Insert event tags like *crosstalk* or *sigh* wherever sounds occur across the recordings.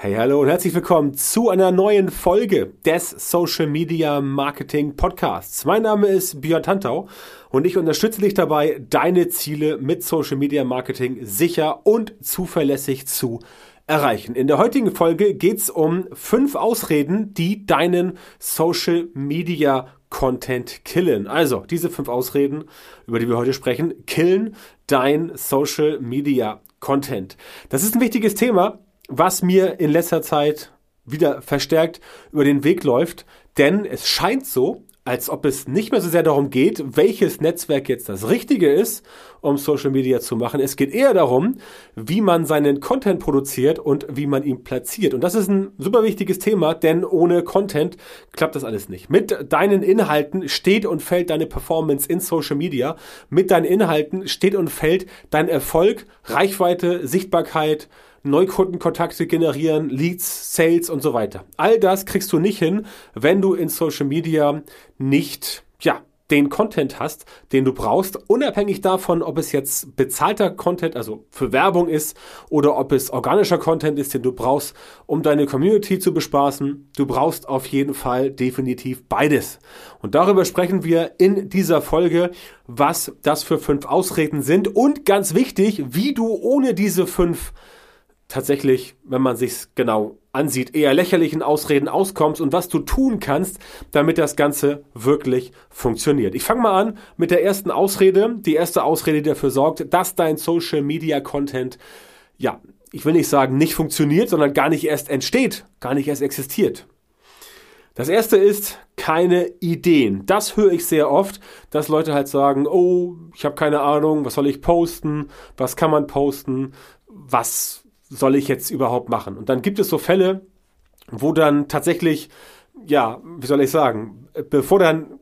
Hey, hallo und herzlich willkommen zu einer neuen Folge des Social Media Marketing Podcasts. Mein Name ist Björn Tantau und ich unterstütze dich dabei, deine Ziele mit Social Media Marketing sicher und zuverlässig zu erreichen. In der heutigen Folge geht's um fünf Ausreden, die deinen Social Media Content killen. Also, diese fünf Ausreden, über die wir heute sprechen, killen dein Social Media Content. Das ist ein wichtiges Thema, was mir in letzter Zeit wieder verstärkt über den Weg läuft, denn es scheint so, als ob es nicht mehr so sehr darum geht, welches Netzwerk jetzt das Richtige ist, um Social Media zu machen. Es geht eher darum, wie man seinen Content produziert und wie man ihn platziert. Und das ist ein super wichtiges Thema, denn ohne Content klappt das alles nicht. Mit deinen Inhalten steht und fällt deine Performance in Social Media. Mit deinen Inhalten steht und fällt dein Erfolg, Reichweite, Sichtbarkeit, Neukundenkontakte generieren, Leads, Sales und so weiter. All das kriegst du nicht hin, wenn du in Social Media nicht, ja, den Content hast, den du brauchst, unabhängig davon, ob es jetzt bezahlter Content, also für Werbung ist, oder ob es organischer Content ist, den du brauchst, um deine Community zu bespaßen. Du brauchst auf jeden Fall definitiv beides. Und darüber sprechen wir in dieser Folge, was das für fünf Ausreden sind und ganz wichtig, wie du ohne diese fünf tatsächlich, wenn man sich's genau ansieht, eher lächerlichen Ausreden auskommst und was du tun kannst, damit das Ganze wirklich funktioniert. Ich fange mal an mit der ersten Ausrede. Die erste Ausrede, die dafür sorgt, dass dein Social Media Content, ja, ich will nicht sagen, nicht funktioniert, sondern gar nicht erst entsteht, gar nicht erst existiert. Das erste ist keine Ideen. Das höre ich sehr oft, dass Leute halt sagen, oh, ich habe keine Ahnung, was soll ich posten, was kann man posten, was soll ich jetzt überhaupt machen? Und dann gibt es so Fälle, wo dann tatsächlich, ja, wie soll ich sagen, bevor dann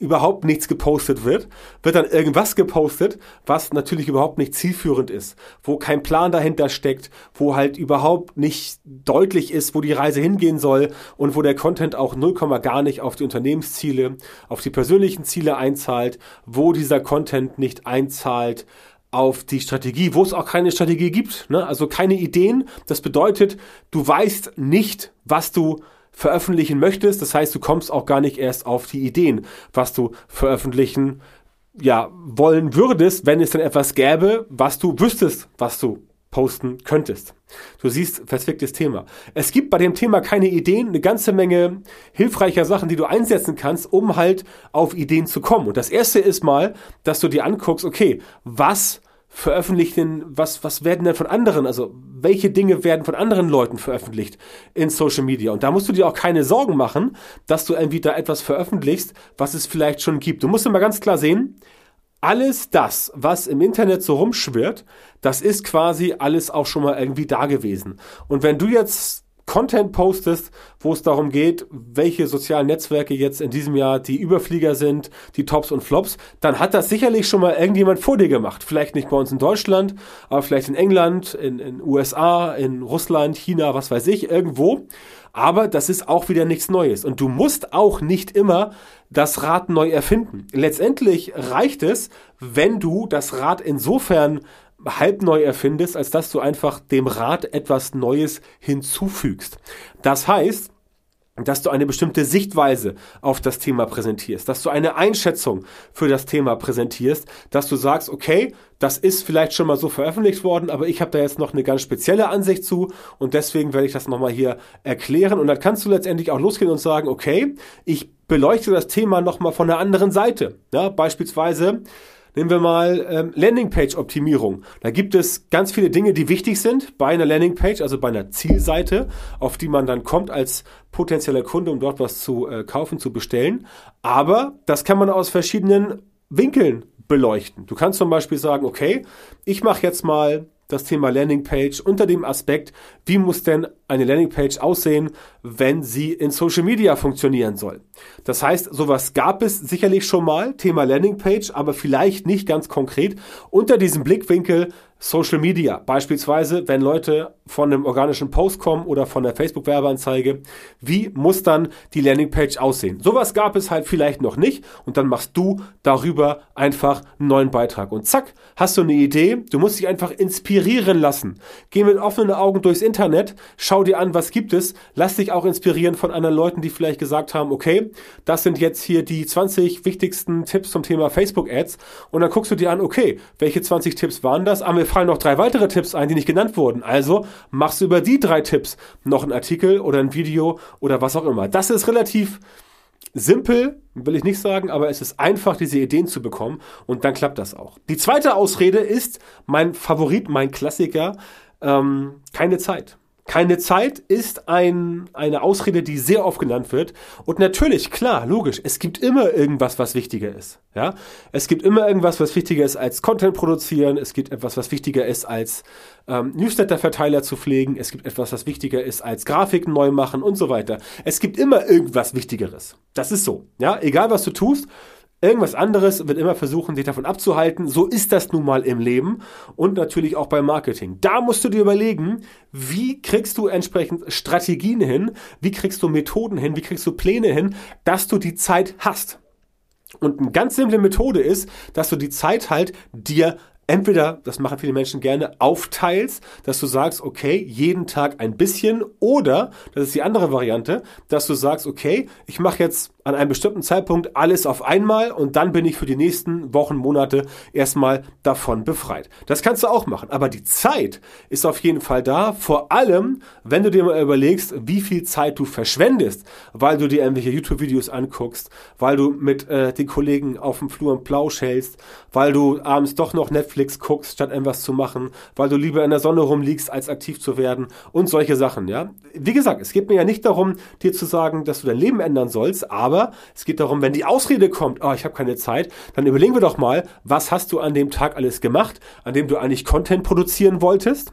überhaupt nichts gepostet wird, wird dann irgendwas gepostet, was natürlich überhaupt nicht zielführend ist, wo kein Plan dahinter steckt, wo halt überhaupt nicht deutlich ist, wo die Reise hingehen soll und wo der Content auch 0, gar nicht auf die Unternehmensziele, auf die persönlichen Ziele einzahlt, wo dieser Content nicht einzahlt auf die Strategie, wo es auch keine Strategie gibt, ne? also keine Ideen. Das bedeutet, du weißt nicht, was du veröffentlichen möchtest. Das heißt, du kommst auch gar nicht erst auf die Ideen, was du veröffentlichen ja, wollen würdest, wenn es dann etwas gäbe, was du wüsstest, was du posten könntest. Du siehst, verzwicktes Thema. Es gibt bei dem Thema keine Ideen, eine ganze Menge hilfreicher Sachen, die du einsetzen kannst, um halt auf Ideen zu kommen. Und das erste ist mal, dass du dir anguckst, okay, was veröffentlicht denn, was, was werden denn von anderen, also welche Dinge werden von anderen Leuten veröffentlicht in Social Media? Und da musst du dir auch keine Sorgen machen, dass du irgendwie da etwas veröffentlichst, was es vielleicht schon gibt. Du musst immer ganz klar sehen, alles das, was im Internet so rumschwirrt, das ist quasi alles auch schon mal irgendwie da gewesen. Und wenn du jetzt Content postest, wo es darum geht, welche sozialen Netzwerke jetzt in diesem Jahr die Überflieger sind, die Tops und Flops, dann hat das sicherlich schon mal irgendjemand vor dir gemacht. Vielleicht nicht bei uns in Deutschland, aber vielleicht in England, in, in USA, in Russland, China, was weiß ich, irgendwo. Aber das ist auch wieder nichts Neues. Und du musst auch nicht immer das Rad neu erfinden. Letztendlich reicht es, wenn du das Rad insofern halb neu erfindest, als dass du einfach dem Rad etwas Neues hinzufügst. Das heißt, dass du eine bestimmte Sichtweise auf das Thema präsentierst, dass du eine Einschätzung für das Thema präsentierst, dass du sagst, okay, das ist vielleicht schon mal so veröffentlicht worden, aber ich habe da jetzt noch eine ganz spezielle Ansicht zu und deswegen werde ich das nochmal hier erklären und dann kannst du letztendlich auch losgehen und sagen, okay, ich beleuchte das Thema nochmal von der anderen Seite. Ja, beispielsweise Nehmen wir mal ähm, Landingpage-Optimierung. Da gibt es ganz viele Dinge, die wichtig sind bei einer Landingpage, also bei einer Zielseite, auf die man dann kommt als potenzieller Kunde, um dort was zu äh, kaufen, zu bestellen. Aber das kann man aus verschiedenen Winkeln beleuchten. Du kannst zum Beispiel sagen, okay, ich mache jetzt mal das Thema Landingpage unter dem Aspekt, wie muss denn eine Landingpage aussehen, wenn sie in Social Media funktionieren soll. Das heißt, sowas gab es sicherlich schon mal, Thema Landingpage, aber vielleicht nicht ganz konkret unter diesem Blickwinkel, Social Media, beispielsweise, wenn Leute von einem organischen Post kommen oder von der Facebook-Werbeanzeige, wie muss dann die Landingpage aussehen? Sowas gab es halt vielleicht noch nicht und dann machst du darüber einfach einen neuen Beitrag und zack, hast du eine Idee, du musst dich einfach inspirieren lassen. Geh mit offenen Augen durchs Internet, schau dir an, was gibt es, lass dich auch inspirieren von anderen Leuten, die vielleicht gesagt haben, okay, das sind jetzt hier die 20 wichtigsten Tipps zum Thema Facebook-Ads und dann guckst du dir an, okay, welche 20 Tipps waren das? Aber fallen noch drei weitere Tipps ein, die nicht genannt wurden. Also machst du über die drei Tipps noch einen Artikel oder ein Video oder was auch immer. Das ist relativ simpel, will ich nicht sagen, aber es ist einfach, diese Ideen zu bekommen und dann klappt das auch. Die zweite Ausrede ist mein Favorit, mein Klassiker, ähm, keine Zeit. Keine Zeit ist ein, eine Ausrede, die sehr oft genannt wird. Und natürlich, klar, logisch, es gibt immer irgendwas, was wichtiger ist. Ja? Es gibt immer irgendwas, was wichtiger ist als Content produzieren. Es gibt etwas, was wichtiger ist als ähm, Newsletter-Verteiler zu pflegen. Es gibt etwas, was wichtiger ist als Grafiken neu machen und so weiter. Es gibt immer irgendwas Wichtigeres. Das ist so. Ja? Egal, was du tust, Irgendwas anderes wird immer versuchen, sich davon abzuhalten. So ist das nun mal im Leben und natürlich auch beim Marketing. Da musst du dir überlegen, wie kriegst du entsprechend Strategien hin, wie kriegst du Methoden hin, wie kriegst du Pläne hin, dass du die Zeit hast. Und eine ganz simple Methode ist, dass du die Zeit halt dir entweder, das machen viele Menschen gerne, aufteilst, dass du sagst, okay, jeden Tag ein bisschen oder, das ist die andere Variante, dass du sagst, okay, ich mache jetzt an einem bestimmten Zeitpunkt alles auf einmal und dann bin ich für die nächsten Wochen, Monate erstmal davon befreit. Das kannst du auch machen, aber die Zeit ist auf jeden Fall da, vor allem, wenn du dir mal überlegst, wie viel Zeit du verschwendest, weil du dir irgendwelche YouTube-Videos anguckst, weil du mit äh, den Kollegen auf dem Flur einen Plausch hältst, weil du abends doch noch Netflix guckst, statt irgendwas zu machen, weil du lieber in der Sonne rumliegst, als aktiv zu werden und solche Sachen, ja. Wie gesagt, es geht mir ja nicht darum, dir zu sagen, dass du dein Leben ändern sollst, aber aber es geht darum, wenn die Ausrede kommt, oh, ich habe keine Zeit, dann überlegen wir doch mal, was hast du an dem Tag alles gemacht, an dem du eigentlich Content produzieren wolltest?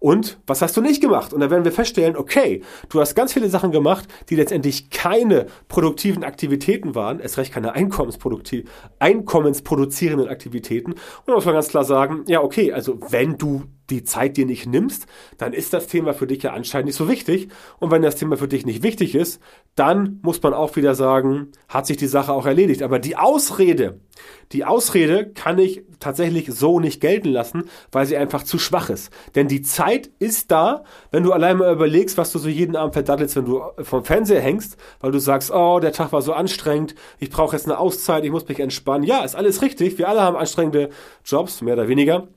Und was hast du nicht gemacht? Und dann werden wir feststellen, okay, du hast ganz viele Sachen gemacht, die letztendlich keine produktiven Aktivitäten waren, es recht keine einkommensproduzierenden Aktivitäten. Und da muss man ganz klar sagen, ja, okay, also wenn du die Zeit dir nicht nimmst, dann ist das Thema für dich ja anscheinend nicht so wichtig. Und wenn das Thema für dich nicht wichtig ist, dann muss man auch wieder sagen, hat sich die Sache auch erledigt. Aber die Ausrede, die Ausrede kann ich tatsächlich so nicht gelten lassen, weil sie einfach zu schwach ist. Denn die Zeit ist da, wenn du allein mal überlegst, was du so jeden Abend verdattelst, wenn du vom Fernseher hängst, weil du sagst, oh, der Tag war so anstrengend, ich brauche jetzt eine Auszeit, ich muss mich entspannen. Ja, ist alles richtig. Wir alle haben anstrengende Jobs, mehr oder weniger.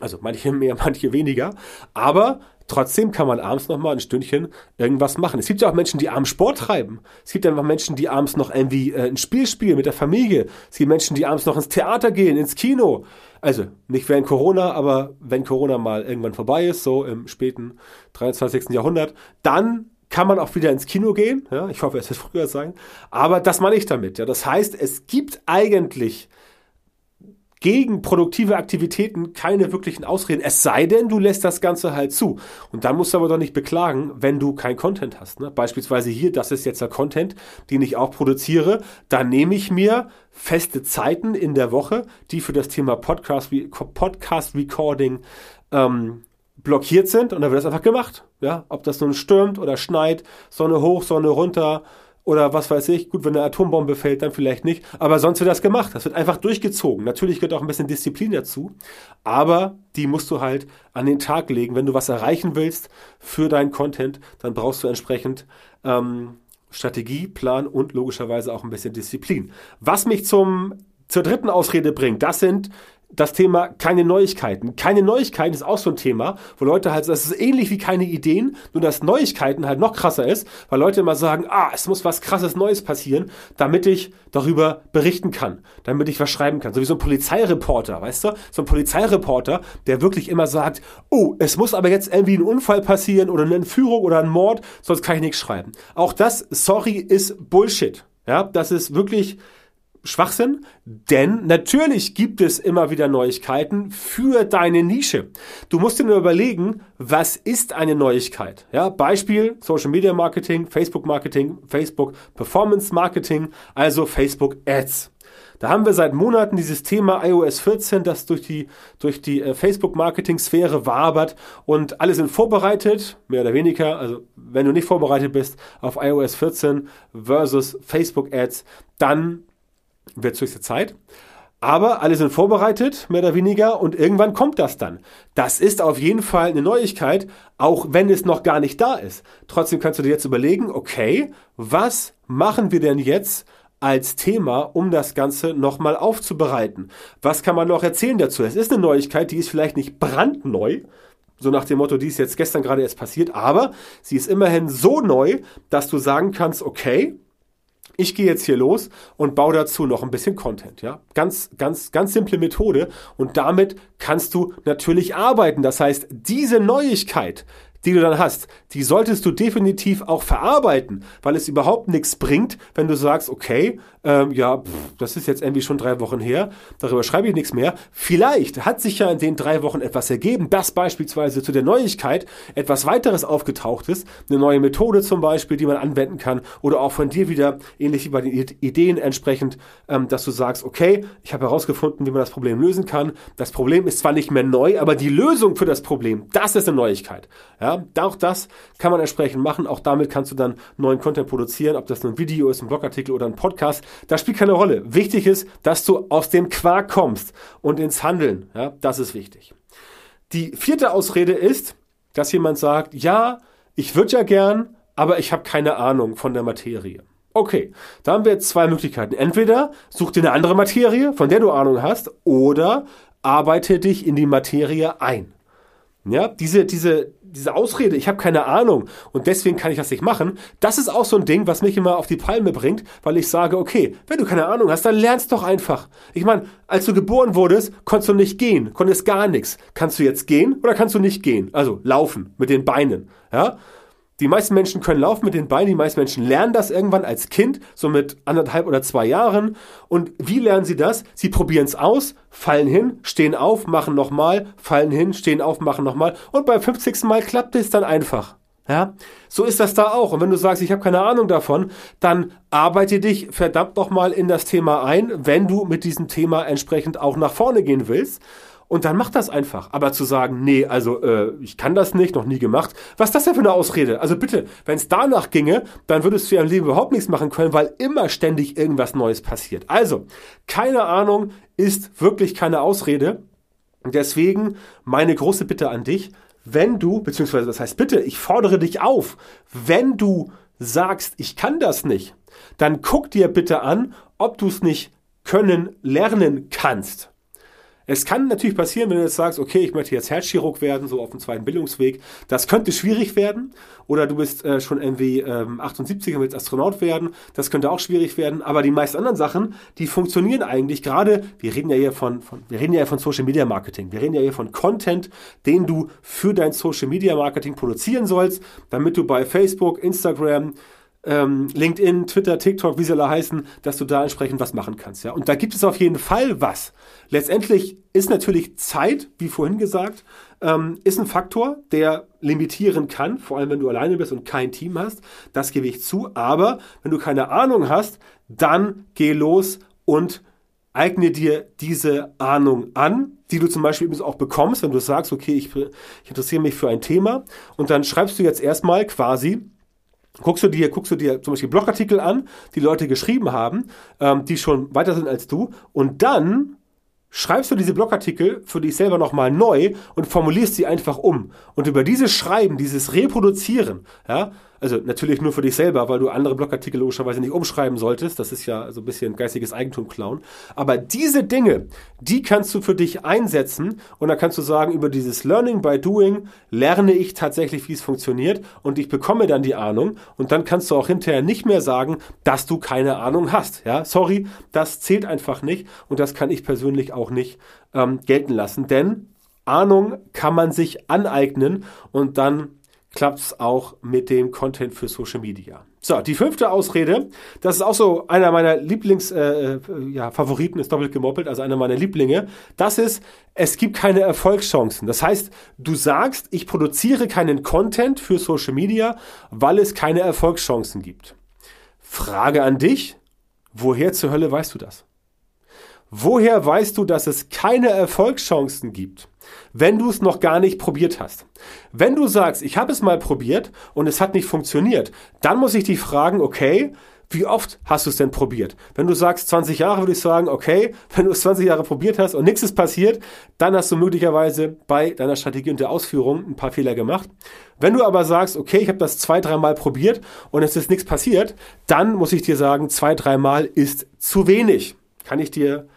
Also manche mehr, *laughs* manche weniger. Aber trotzdem kann man abends noch mal ein Stündchen irgendwas machen. Es gibt ja auch Menschen, die abends Sport treiben. Es gibt einfach Menschen, die abends noch irgendwie äh, ein Spiel spielen mit der Familie. Es gibt Menschen, die abends noch ins Theater gehen, ins Kino. Also nicht während Corona, aber wenn Corona mal irgendwann vorbei ist, so im späten 23. Jahrhundert, dann kann man auch wieder ins Kino gehen. Ja, ich hoffe, es wird früher sein. Aber das meine ich damit. Ja, das heißt, es gibt eigentlich gegen produktive Aktivitäten keine wirklichen Ausreden. Es sei denn, du lässt das Ganze halt zu. Und dann musst du aber doch nicht beklagen, wenn du kein Content hast. Ne? Beispielsweise hier, das ist jetzt der Content, den ich auch produziere. Da nehme ich mir feste Zeiten in der Woche, die für das Thema Podcast, Podcast Recording ähm, blockiert sind. Und dann wird das einfach gemacht. Ja? Ob das nun stürmt oder schneit, Sonne hoch, Sonne runter, oder was weiß ich. Gut, wenn eine Atombombe fällt, dann vielleicht nicht. Aber sonst wird das gemacht. Das wird einfach durchgezogen. Natürlich gehört auch ein bisschen Disziplin dazu. Aber die musst du halt an den Tag legen. Wenn du was erreichen willst für deinen Content, dann brauchst du entsprechend ähm, Strategie, Plan und logischerweise auch ein bisschen Disziplin. Was mich zum zur dritten Ausrede bringt, das sind das Thema keine Neuigkeiten. Keine Neuigkeiten ist auch so ein Thema, wo Leute halt, das ist ähnlich wie keine Ideen, nur dass Neuigkeiten halt noch krasser ist, weil Leute immer sagen, ah, es muss was krasses Neues passieren, damit ich darüber berichten kann, damit ich was schreiben kann. So wie so ein Polizeireporter, weißt du? So ein Polizeireporter, der wirklich immer sagt, oh, es muss aber jetzt irgendwie ein Unfall passieren oder eine Entführung oder ein Mord, sonst kann ich nichts schreiben. Auch das, sorry, ist Bullshit. Ja, das ist wirklich Schwachsinn, denn natürlich gibt es immer wieder Neuigkeiten für deine Nische. Du musst dir nur überlegen, was ist eine Neuigkeit? Ja, Beispiel Social Media Marketing, Facebook Marketing, Facebook Performance Marketing, also Facebook Ads. Da haben wir seit Monaten dieses Thema iOS 14, das durch die, durch die äh, Facebook-Marketing-Sphäre wabert und alle sind vorbereitet, mehr oder weniger. Also, wenn du nicht vorbereitet bist auf iOS 14 versus Facebook-Ads, dann wird höchste Zeit. Aber alle sind vorbereitet, mehr oder weniger, und irgendwann kommt das dann. Das ist auf jeden Fall eine Neuigkeit, auch wenn es noch gar nicht da ist. Trotzdem kannst du dir jetzt überlegen, okay, was machen wir denn jetzt als Thema, um das Ganze nochmal aufzubereiten. Was kann man noch erzählen dazu? Es ist eine Neuigkeit, die ist vielleicht nicht brandneu, so nach dem Motto, die ist jetzt gestern gerade erst passiert, aber sie ist immerhin so neu, dass du sagen kannst, okay, ich gehe jetzt hier los und baue dazu noch ein bisschen Content, ja. Ganz, ganz, ganz simple Methode und damit kannst du natürlich arbeiten. Das heißt, diese Neuigkeit, die du dann hast, die solltest du definitiv auch verarbeiten, weil es überhaupt nichts bringt, wenn du sagst, okay, ähm, ja, pff, das ist jetzt irgendwie schon drei Wochen her, darüber schreibe ich nichts mehr. Vielleicht hat sich ja in den drei Wochen etwas ergeben, dass beispielsweise zu der Neuigkeit etwas weiteres aufgetaucht ist, eine neue Methode zum Beispiel, die man anwenden kann, oder auch von dir wieder, ähnlich wie bei den Ideen entsprechend, ähm, dass du sagst, okay, ich habe herausgefunden, wie man das Problem lösen kann. Das Problem ist zwar nicht mehr neu, aber die Lösung für das Problem, das ist eine Neuigkeit. Ja, auch das kann man entsprechend machen. Auch damit kannst du dann neuen Content produzieren, ob das nun ein Video ist, ein Blogartikel oder ein Podcast. Das spielt keine Rolle. Wichtig ist, dass du aus dem Quark kommst und ins Handeln. Ja, das ist wichtig. Die vierte Ausrede ist, dass jemand sagt, ja, ich würde ja gern, aber ich habe keine Ahnung von der Materie. Okay, da haben wir jetzt zwei Möglichkeiten. Entweder such dir eine andere Materie, von der du Ahnung hast, oder arbeite dich in die Materie ein. Ja, diese, diese, diese Ausrede, ich habe keine Ahnung und deswegen kann ich das nicht machen, das ist auch so ein Ding, was mich immer auf die Palme bringt, weil ich sage, okay, wenn du keine Ahnung hast, dann lernst doch einfach. Ich meine, als du geboren wurdest, konntest du nicht gehen, konntest gar nichts. Kannst du jetzt gehen oder kannst du nicht gehen? Also laufen mit den Beinen, ja? Die meisten Menschen können laufen mit den Beinen, die meisten Menschen lernen das irgendwann als Kind, so mit anderthalb oder zwei Jahren. Und wie lernen sie das? Sie probieren es aus, fallen hin, stehen auf, machen nochmal, fallen hin, stehen auf, machen nochmal. Und beim 50. Mal klappt es dann einfach. Ja, so ist das da auch. Und wenn du sagst, ich habe keine Ahnung davon, dann arbeite dich verdammt nochmal in das Thema ein, wenn du mit diesem Thema entsprechend auch nach vorne gehen willst. Und dann mach das einfach. Aber zu sagen, nee, also äh, ich kann das nicht, noch nie gemacht. Was ist das denn für eine Ausrede? Also bitte, wenn es danach ginge, dann würdest du ja im Leben überhaupt nichts machen können, weil immer ständig irgendwas Neues passiert. Also, keine Ahnung ist wirklich keine Ausrede. Deswegen meine große Bitte an dich, wenn du, beziehungsweise das heißt bitte, ich fordere dich auf, wenn du sagst, ich kann das nicht, dann guck dir bitte an, ob du es nicht können, lernen kannst. Es kann natürlich passieren, wenn du jetzt sagst, okay, ich möchte jetzt Herzchirurg werden, so auf dem zweiten Bildungsweg. Das könnte schwierig werden. Oder du bist äh, schon irgendwie ähm, 78 und willst Astronaut werden. Das könnte auch schwierig werden. Aber die meisten anderen Sachen, die funktionieren eigentlich gerade. Wir reden ja hier von, von, wir reden ja hier von Social Media Marketing. Wir reden ja hier von Content, den du für dein Social Media Marketing produzieren sollst, damit du bei Facebook, Instagram, ähm, LinkedIn, Twitter, TikTok, wie sie alle heißen, dass du da entsprechend was machen kannst. Ja? Und da gibt es auf jeden Fall was. Letztendlich ist natürlich Zeit, wie vorhin gesagt, ähm, ist ein Faktor, der limitieren kann, vor allem wenn du alleine bist und kein Team hast. Das gebe ich zu. Aber wenn du keine Ahnung hast, dann geh los und eigne dir diese Ahnung an, die du zum Beispiel auch bekommst, wenn du sagst, okay, ich, ich interessiere mich für ein Thema und dann schreibst du jetzt erstmal quasi Guckst du dir, guckst du dir zum Beispiel Blogartikel an, die Leute geschrieben haben, ähm, die schon weiter sind als du, und dann schreibst du diese Blogartikel für dich selber nochmal neu und formulierst sie einfach um. Und über dieses Schreiben, dieses Reproduzieren, ja, also natürlich nur für dich selber, weil du andere Blogartikel logischerweise nicht umschreiben solltest. Das ist ja so ein bisschen geistiges Eigentum klauen. Aber diese Dinge, die kannst du für dich einsetzen und dann kannst du sagen, über dieses Learning by Doing lerne ich tatsächlich, wie es funktioniert und ich bekomme dann die Ahnung und dann kannst du auch hinterher nicht mehr sagen, dass du keine Ahnung hast. Ja, sorry, das zählt einfach nicht und das kann ich persönlich auch nicht ähm, gelten lassen, denn Ahnung kann man sich aneignen und dann klappt es auch mit dem Content für Social Media. So, die fünfte Ausrede, das ist auch so einer meiner Lieblings-Favoriten, äh, ja, Favoriten, ist doppelt gemoppelt, also einer meiner Lieblinge. Das ist, es gibt keine Erfolgschancen. Das heißt, du sagst, ich produziere keinen Content für Social Media, weil es keine Erfolgschancen gibt. Frage an dich, woher zur Hölle weißt du das? Woher weißt du, dass es keine Erfolgschancen gibt, wenn du es noch gar nicht probiert hast? Wenn du sagst, ich habe es mal probiert und es hat nicht funktioniert, dann muss ich dich fragen, okay, wie oft hast du es denn probiert? Wenn du sagst 20 Jahre, würde ich sagen, okay, *laughs* wenn du es 20 Jahre probiert hast und nichts ist passiert, dann hast du möglicherweise bei deiner Strategie und der Ausführung ein paar Fehler gemacht. Wenn du aber sagst, okay, ich habe das zwei, dreimal probiert und es ist nichts passiert, dann muss ich dir sagen, zwei, dreimal ist zu wenig. Kann ich dir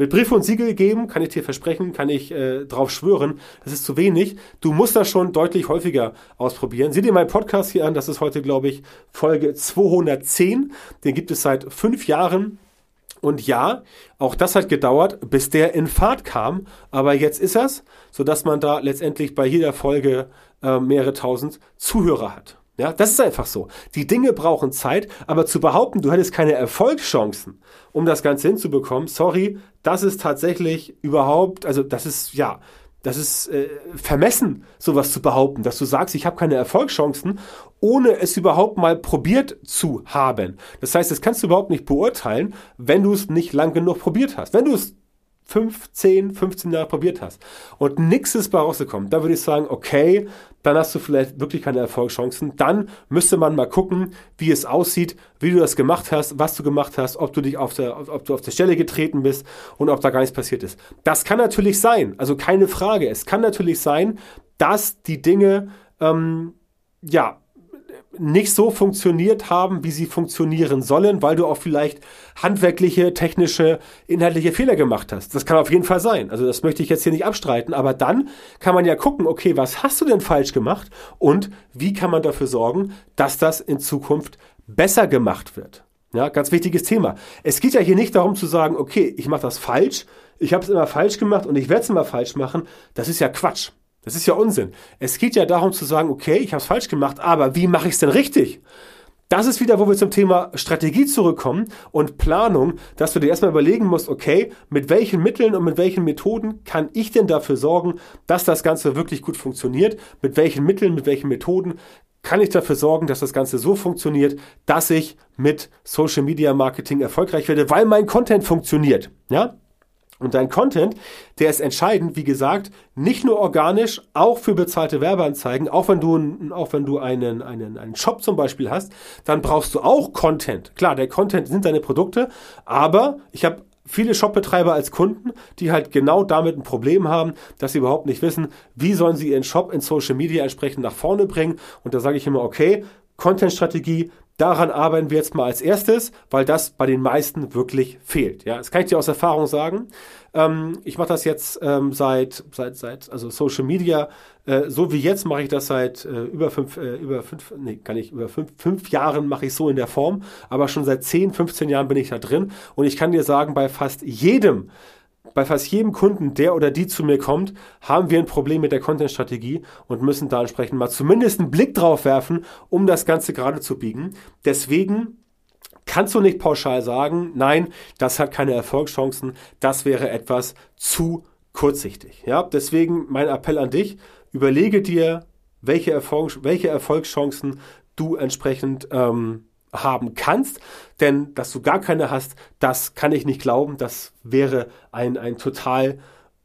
mit Brief und Siegel geben, kann ich dir versprechen, kann ich äh, drauf schwören, das ist zu wenig. Du musst das schon deutlich häufiger ausprobieren. Sieh dir meinen Podcast hier an, das ist heute, glaube ich, Folge 210. Den gibt es seit fünf Jahren. Und ja, auch das hat gedauert, bis der in Fahrt kam. Aber jetzt ist er's, sodass man da letztendlich bei jeder Folge äh, mehrere tausend Zuhörer hat. Ja, das ist einfach so. Die Dinge brauchen Zeit, aber zu behaupten, du hättest keine Erfolgschancen, um das Ganze hinzubekommen, sorry, das ist tatsächlich überhaupt, also das ist, ja, das ist äh, vermessen, sowas zu behaupten, dass du sagst, ich habe keine Erfolgschancen, ohne es überhaupt mal probiert zu haben. Das heißt, das kannst du überhaupt nicht beurteilen, wenn du es nicht lang genug probiert hast. Wenn du es 15, 15 Jahre probiert hast und nichts ist bei rausgekommen, da würde ich sagen, okay, dann hast du vielleicht wirklich keine Erfolgschancen. Dann müsste man mal gucken, wie es aussieht, wie du das gemacht hast, was du gemacht hast, ob du dich auf der, ob du auf der Stelle getreten bist und ob da gar nichts passiert ist. Das kann natürlich sein, also keine Frage. Es kann natürlich sein, dass die Dinge ähm, ja nicht so funktioniert haben, wie sie funktionieren sollen, weil du auch vielleicht handwerkliche, technische, inhaltliche Fehler gemacht hast. Das kann auf jeden Fall sein. Also das möchte ich jetzt hier nicht abstreiten, aber dann kann man ja gucken, okay, was hast du denn falsch gemacht und wie kann man dafür sorgen, dass das in Zukunft besser gemacht wird. Ja, ganz wichtiges Thema. Es geht ja hier nicht darum zu sagen, okay, ich mache das falsch, ich habe es immer falsch gemacht und ich werde es immer falsch machen. Das ist ja Quatsch. Das ist ja Unsinn. Es geht ja darum zu sagen, okay, ich habe es falsch gemacht, aber wie mache ich es denn richtig? Das ist wieder, wo wir zum Thema Strategie zurückkommen und Planung, dass du dir erstmal überlegen musst, okay, mit welchen Mitteln und mit welchen Methoden kann ich denn dafür sorgen, dass das Ganze wirklich gut funktioniert? Mit welchen Mitteln, mit welchen Methoden kann ich dafür sorgen, dass das Ganze so funktioniert, dass ich mit Social Media Marketing erfolgreich werde, weil mein Content funktioniert. Ja? Und dein Content, der ist entscheidend, wie gesagt, nicht nur organisch, auch für bezahlte Werbeanzeigen. Auch wenn du, auch wenn du einen, einen, einen Shop zum Beispiel hast, dann brauchst du auch Content. Klar, der Content sind deine Produkte, aber ich habe viele Shopbetreiber als Kunden, die halt genau damit ein Problem haben, dass sie überhaupt nicht wissen, wie sollen sie ihren Shop in Social Media entsprechend nach vorne bringen. Und da sage ich immer, okay, Content-Strategie, Daran arbeiten wir jetzt mal als erstes, weil das bei den meisten wirklich fehlt. Ja, das kann ich dir aus Erfahrung sagen. Ähm, ich mache das jetzt ähm, seit, seit, seit, also Social Media, äh, so wie jetzt mache ich das seit äh, über fünf, äh, über fünf, nee, kann ich, über fünf, fünf Jahren mache ich so in der Form, aber schon seit 10, 15 Jahren bin ich da drin und ich kann dir sagen, bei fast jedem bei fast jedem Kunden, der oder die zu mir kommt, haben wir ein Problem mit der Content-Strategie und müssen da entsprechend mal zumindest einen Blick drauf werfen, um das Ganze gerade zu biegen. Deswegen kannst du nicht pauschal sagen, nein, das hat keine Erfolgschancen, das wäre etwas zu kurzsichtig. Ja, deswegen mein Appell an dich, überlege dir, welche, Erfolg, welche Erfolgschancen du entsprechend ähm, haben kannst, denn dass du gar keine hast, das kann ich nicht glauben, das wäre ein, ein total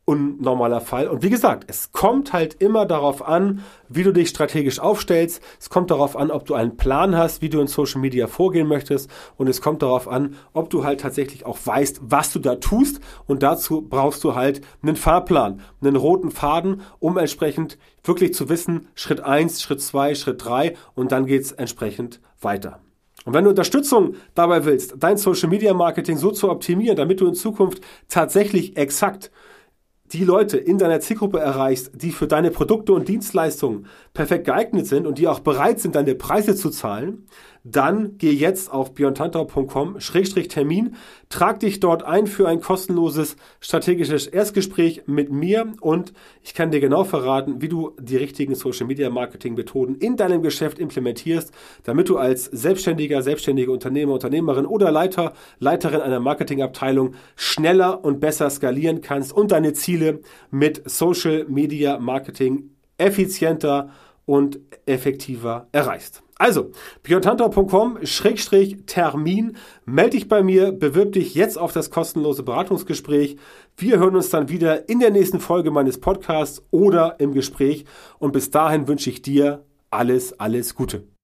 unnormaler Fall. Und wie gesagt, es kommt halt immer darauf an, wie du dich strategisch aufstellst. Es kommt darauf an, ob du einen Plan hast, wie du in Social Media vorgehen möchtest. Und es kommt darauf an, ob du halt tatsächlich auch weißt, was du da tust. Und dazu brauchst du halt einen Fahrplan, einen roten Faden, um entsprechend wirklich zu wissen, Schritt eins, Schritt zwei, Schritt drei und dann geht's entsprechend weiter. Und wenn du Unterstützung dabei willst, dein Social Media Marketing so zu optimieren, damit du in Zukunft tatsächlich exakt die Leute in deiner Zielgruppe erreichst, die für deine Produkte und Dienstleistungen perfekt geeignet sind und die auch bereit sind, deine Preise zu zahlen, dann geh jetzt auf björntantau.com-termin, trag dich dort ein für ein kostenloses strategisches Erstgespräch mit mir und ich kann dir genau verraten, wie du die richtigen Social Media Marketing Methoden in deinem Geschäft implementierst, damit du als Selbstständiger, selbstständige Unternehmer, Unternehmerin oder Leiter, Leiterin einer Marketingabteilung schneller und besser skalieren kannst und deine Ziele mit Social Media Marketing effizienter und effektiver erreichst. Also, björntantau.com-termin, melde dich bei mir, bewirb dich jetzt auf das kostenlose Beratungsgespräch. Wir hören uns dann wieder in der nächsten Folge meines Podcasts oder im Gespräch und bis dahin wünsche ich dir alles, alles Gute.